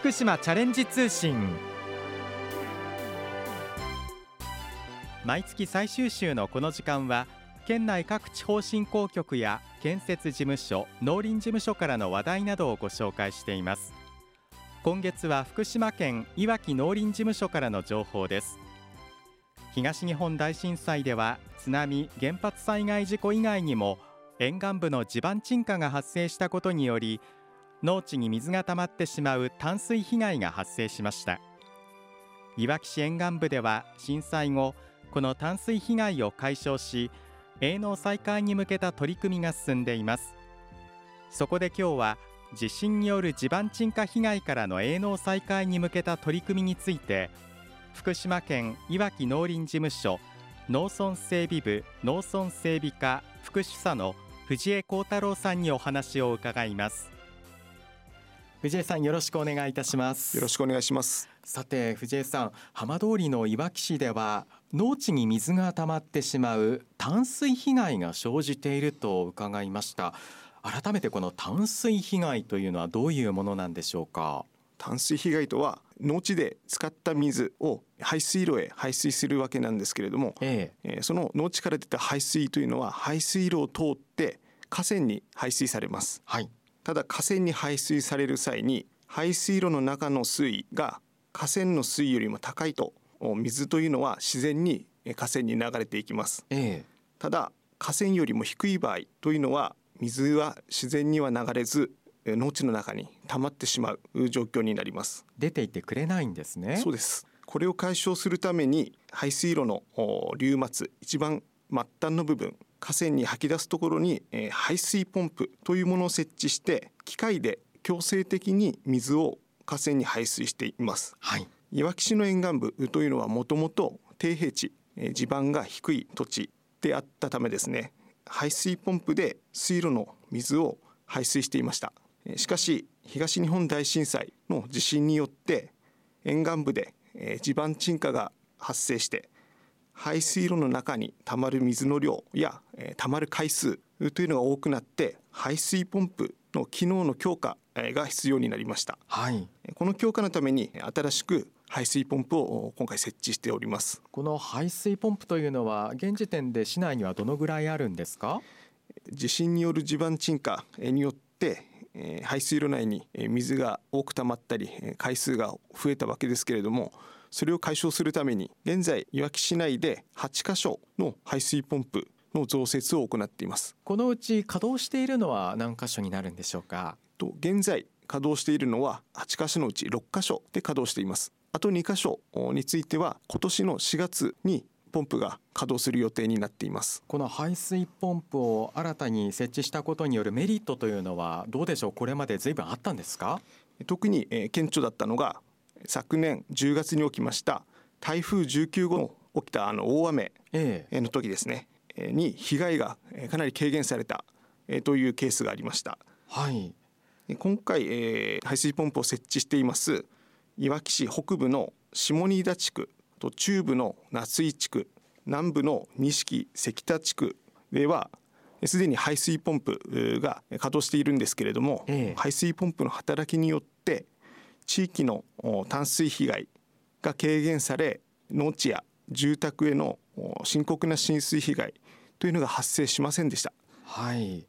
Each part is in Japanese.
福島チャレンジ通信。毎月最終週のこの時間は県内各地方振興局や建設事務所農林事務所からの話題などをご紹介しています。今月は福島県いわき農林事務所からの情報です。東日本大震災では津波原発災害事故以外にも沿岸部の地盤沈下が発生したことにより農地に水が溜まってしまう淡水被害が発生しました。いわき市沿岸部では震災後この淡水被害を解消し営農再開に向けた取り組みが進んでいます。そこで今日は地震による地盤沈下被害からの営農再開に向けた取り組みについて福島県いわき農林事務所農村整備部農村整備課副主査の藤江幸太郎さんにお話を伺います。藤江さんよろしくお願いいたします。よろしくお願いします。さて藤江さん浜通りのいわき市では農地に水が溜まってしまう淡水被害が生じていると伺いました。改めてこの淡水被害というのはどういうものなんでしょうか？淡水被害とは農地で使った水を排水路へ排水するわけなんですけれども、ええ。その農地から出た排水というのは排水路を通って河川に排水されます、はい、ただ河川に排水される際に排水路の中の水位が河川の水位よりも高いと水というのは自然に河川に流れていきます、ええ、ただ河川よりも低い場合というのは水は自然には流れず農地の中に溜まってしまう状況になります。出ていってくれないんですね。そうです。これを解消するために排水路の流末一番末端の部分河川に吐き出すところに排水ポンプというものを設置して機械で強制的に水を河川に排水しています、はい、いわき市の沿岸部というのはもともと低平地地盤が低い土地であったためですね。排水ポンプで水路の水を排水していました。しかし東日本大震災の地震によって沿岸部で地盤沈下が発生して排水路の中にたまる水の量やたまる回数というのが多くなって排水ポンプの機能の強化が必要になりました、はい、この強化のために新しく排水ポンプを今回設置しております。この排水ポンプというのは現時点で市内にはどのぐらいあるんですか？地震による地盤沈下によって排水路内に水が多く溜まったり回数が増えたわけですけれどもそれを解消するために現在いわき市内で8カ所の排水ポンプの増設を行っています。このうち稼働しているのは何箇所になるんでしょうか？と現在稼働しているのは8箇所のうち6箇所で稼働しています。あと2箇所については今年の4月にポンプが稼働する予定になっています。この排水ポンプを新たに設置したことによるメリットというのはどうでしょう？これまでずいぶんあったんですか？特に顕著だったのが昨年10月に起きました台風19号の起きたあの大雨の時ですね、ええ、に被害がかなり軽減されたというケースがありました。はい、今回、えー、排水ポンプを設置していますいわき市北部の下新田地区と中部の夏井地区南部の錦関田地区ではすでに排水ポンプが稼働しているんですけれども、ええ、排水ポンプの働きによって地域の淡水被害が軽減され農地や住宅への深刻な浸水被害というのが発生しませんでした。はい。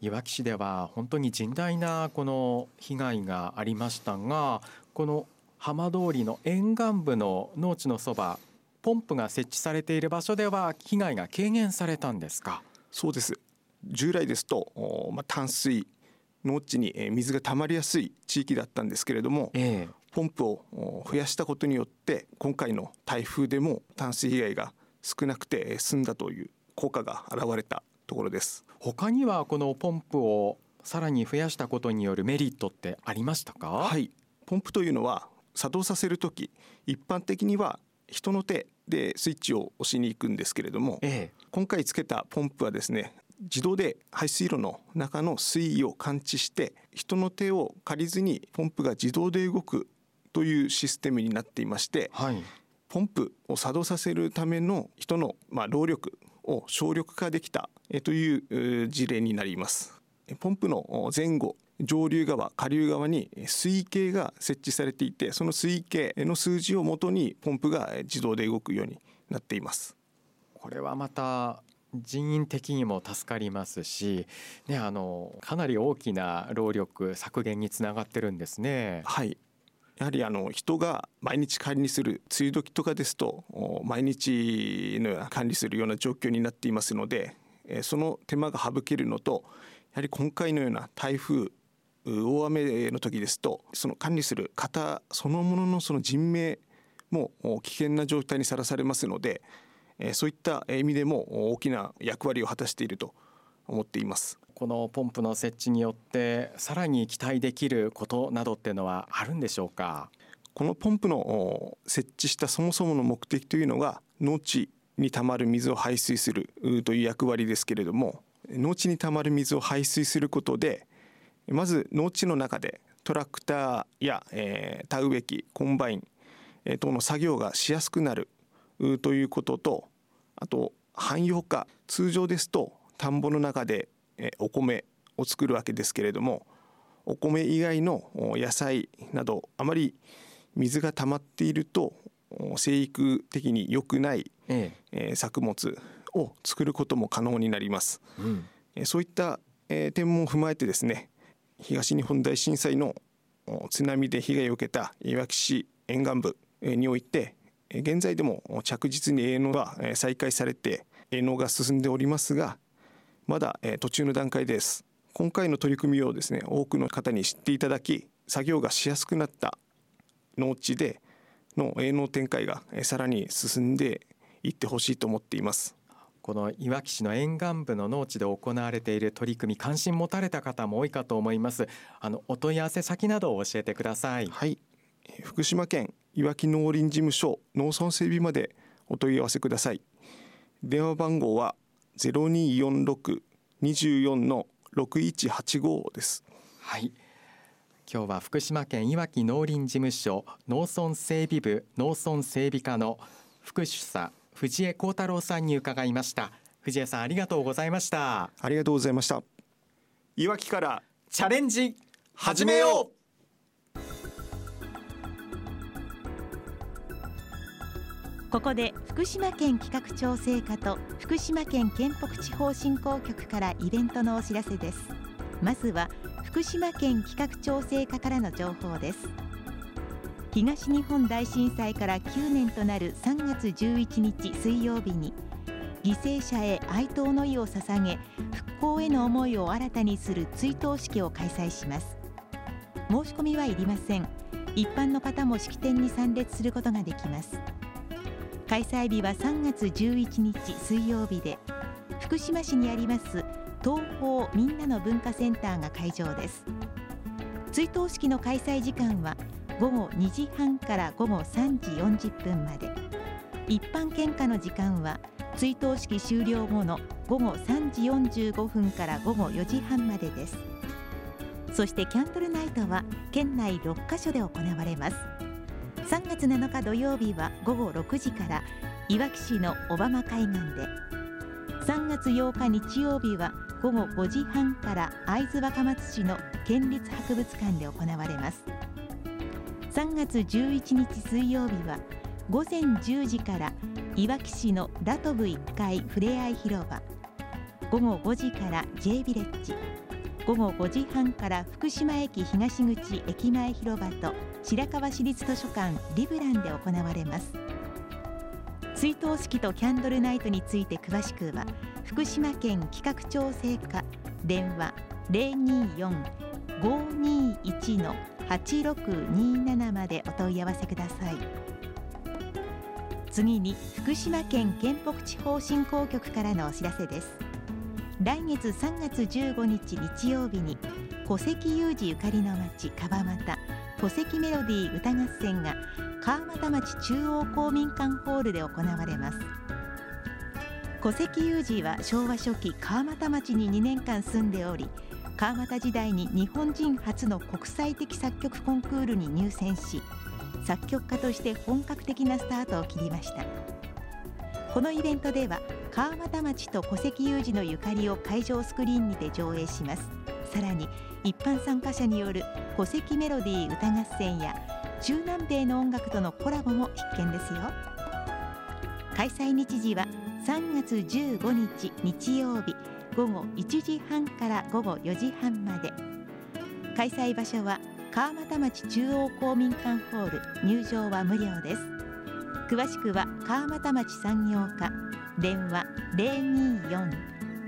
いわき市では本当に甚大なこの被害がありましたがこの浜通りの沿岸部の農地のそばポンプが設置されている場所では被害が軽減されたんですか？そうです。従来ですと、まあ、淡水農地に水が溜まりやすい地域だったんですけれども、えー、ポンプを増やしたことによって今回の台風でも淡水被害が少なくて済んだという効果が現れたところです。他にはこのポンプをさらに増やしたことによるメリットってありましたか？はい。ポンプというのは作動させる時一般的には人の手でスイッチを押しに行くんですけれども、ええ、今回つけたポンプはですね自動で排水路の中の水位を感知して人の手を借りずにポンプが自動で動くというシステムになっていまして、はい、ポンプを作動させるための人のまあ労力を省力化できたという事例になります。ポンプの前後上流側下流側に水位計が設置されていてその水位計の数字をもとにポンプが自動で動くようになっていますこれはまた人員的にも助かりますし、ね、あのかなり大きな労力削減につながってるんですね。はいやはりあの人が毎日管理する梅雨時とかですと毎日のような管理するような状況になっていますのでその手間が省けるのとやはり今回のような台風大雨の時ですとその管理する方そのもののその人命も危険な状態にさらされますのでそういった意味でも大きな役割を果たしていると思っています。このポンプの設置によってさらに期待できることなどっていうのはあるんでしょうか？このポンプの設置したそもそもの目的というのが農地にたまる水を排水するという役割ですけれども農地にたまる水を排水することでまず農地の中でトラクターや、えー、田植え機コンバイン、えー、等の作業がしやすくなるということとあと汎用化通常ですと田んぼの中でお米を作るわけですけれどもお米以外の野菜などあまり水が溜まっていると生育的に良くない、ええ。作物を作ることも可能になります、うん、そういった点も踏まえてですね東日本大震災の津波で被害を受けたいわき市沿岸部において現在でも着実に営農が再開されて営農が進んでおりますがまだ途中の段階です。今回の取り組みをですね多くの方に知っていただき作業がしやすくなった農地での営農展開がさらに進んでいってほしいと思っています。このいわき市の沿岸部の農地で行われている取り組み関心持たれた方も多いかと思います。あのお問い合わせ先などを教えてください。はい。福島県いわき農林事務所農村整備までお問い合わせください。電話番号は0246-24の6185です。はい。今日は福島県いわき農林事務所農村整備部農村整備課の副主査藤江幸太郎さんに伺いました。藤江さんありがとうございました。ありがとうございました。いわきからチャレンジ始めようここで福島県企画調整課と福島県県北地方振興局からイベントのお知らせです。まずは福島県企画調整課からの情報です。東日本大震災から9年となる3月11日水曜日に犠牲者へ哀悼の意を捧げ復興への思いを新たにする追悼式を開催します。申し込みはいりません。一般の方も式典に参列することができます。開催日は3月11日水曜日で福島市にあります東方みんなの文化センターが会場です。追悼式の開催時間は午後2時半から午後3時40分まで。一般献花の時間は追悼式終了後の午後3時45分から午後4時半までです。そしてキャンドルナイトは県内6カ所で行われます。3月7日土曜日は午後6時からいわき市の小浜海岸で。3月8日日曜日は午後5時半から会津若松市の県立博物館で行われます。3月11日水曜日は午前10時からいわき市のラトブ1階ふれあい広場。午後5時から J ビレッジ。午後5時半から福島駅東口駅前広場と白河市立図書館リブランで行われます。追悼式とキャンドルナイトについて詳しくは福島県企画調整課電話024-521 8627までお問い合わせください。次に福島県県北地方振興局からのお知らせです。来月3月15日日曜日に戸籍有事ゆかりの町川俣戸籍メロディー歌合戦が川俣町中央公民館ホールで行われます。戸籍有事は昭和初期川俣町に2年間住んでおり川俣時代に日本人初の国際的作曲コンクールに入選し作曲家として本格的なスタートを切りました。このイベントでは川俣町と戸籍有事のゆかりを会場スクリーンにて上映します。さらに一般参加者による戸籍メロディー歌合戦や中南米の音楽とのコラボも必見ですよ。開催日時は3月15日日曜日午後1時半から午後4時半まで。開催場所は川俣町中央公民館ホール。入場は無料です。詳しくは川俣町産業課。電話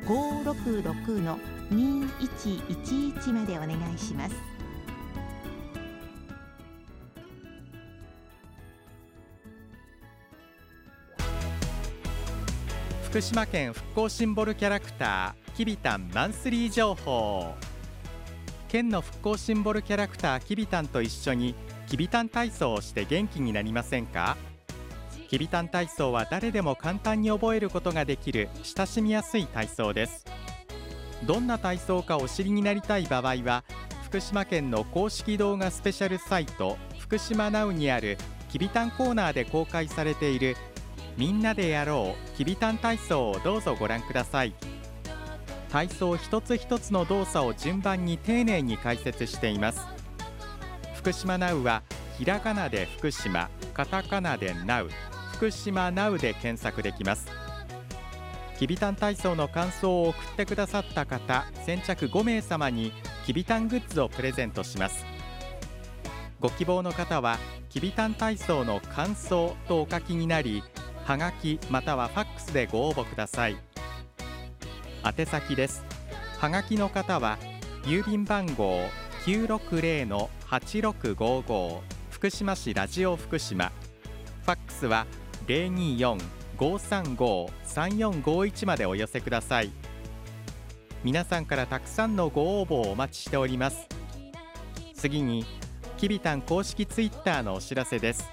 024-566の2111までお願いします。福島県復興シンボルキャラクターきびたんマンスリー情報。県の復興シンボルキャラクターきびたんと一緒にきびたん体操をして元気になりませんか？きびたん体操は誰でも簡単に覚えることができる親しみやすい体操です。どんな体操かお知りになりたい場合は福島県の公式動画スペシャルサイト福島ナウにあるきびたんコーナーで公開されているみんなでやろうきびたん体操をどうぞご覧ください。体操一つ一つの動作を順番に丁寧に解説しています。福島ナウはひらがなで福島カタカナでナウ。福島ナウで検索できます。きびたん体操の感想を送ってくださった方先着5名様にきびたんグッズをプレゼントします。ご希望の方はきびたん体操の感想とお書きになりはがきまたはファックスでご応募ください。宛先です。はがきの方は郵便番号960-8655福島市ラジオ福島。ファックスは024-535-3451までお寄せください。皆さんからたくさんのご応募をお待ちしております。次にきびたん公式ツイッターのお知らせです。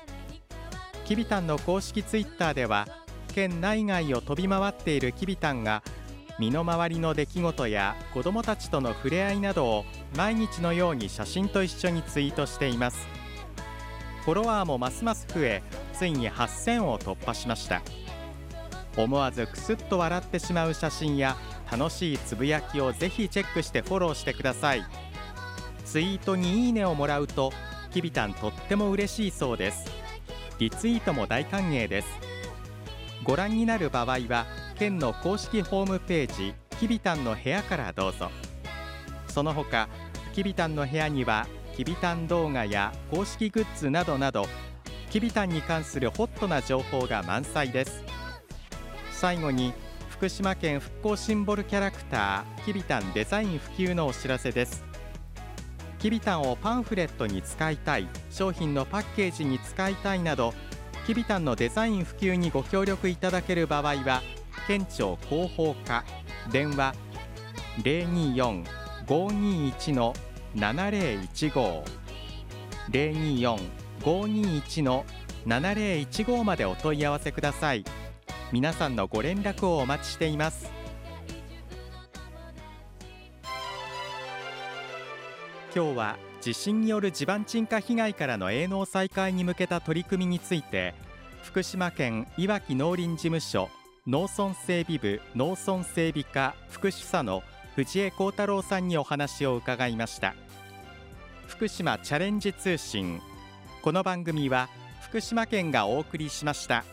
きびたんの公式ツイッターでは県内外を飛び回っているきびたんが身の回りの出来事や子どもたちとの触れ合いなどを毎日のように写真と一緒にツイートしています。フォロワーもますます増えついに8000を突破しました。思わずくすっと笑ってしまう写真や楽しいつぶやきをぜひチェックしてフォローしてください。ツイートにいいねをもらうときびたんとっても嬉しいそうです。リツイートも大歓迎です。ご覧になる場合は県の公式ホームページきびたんの部屋からどうぞ。その他きびたんの部屋にはきびたん動画や公式グッズなどなどきびたんに関するホットな情報が満載です。最後に福島県復興シンボルキャラクターきびたんデザイン普及のお知らせです。きびたんをパンフレットに使いたい商品のパッケージに使いたいなどきびたんのデザイン普及にご協力いただける場合は県庁広報課電話024-521の7015 024-521の7015までお問い合わせください。皆さんのご連絡をお待ちしています。今日は地震による地盤沈下被害からの営農再開に向けた取り組みについて福島県いわき農林事務所農村整備部農村整備課副主査の藤江幸太郎さんにお話を伺いました福島チャレンジ通信この番組は福島県がお送りしました。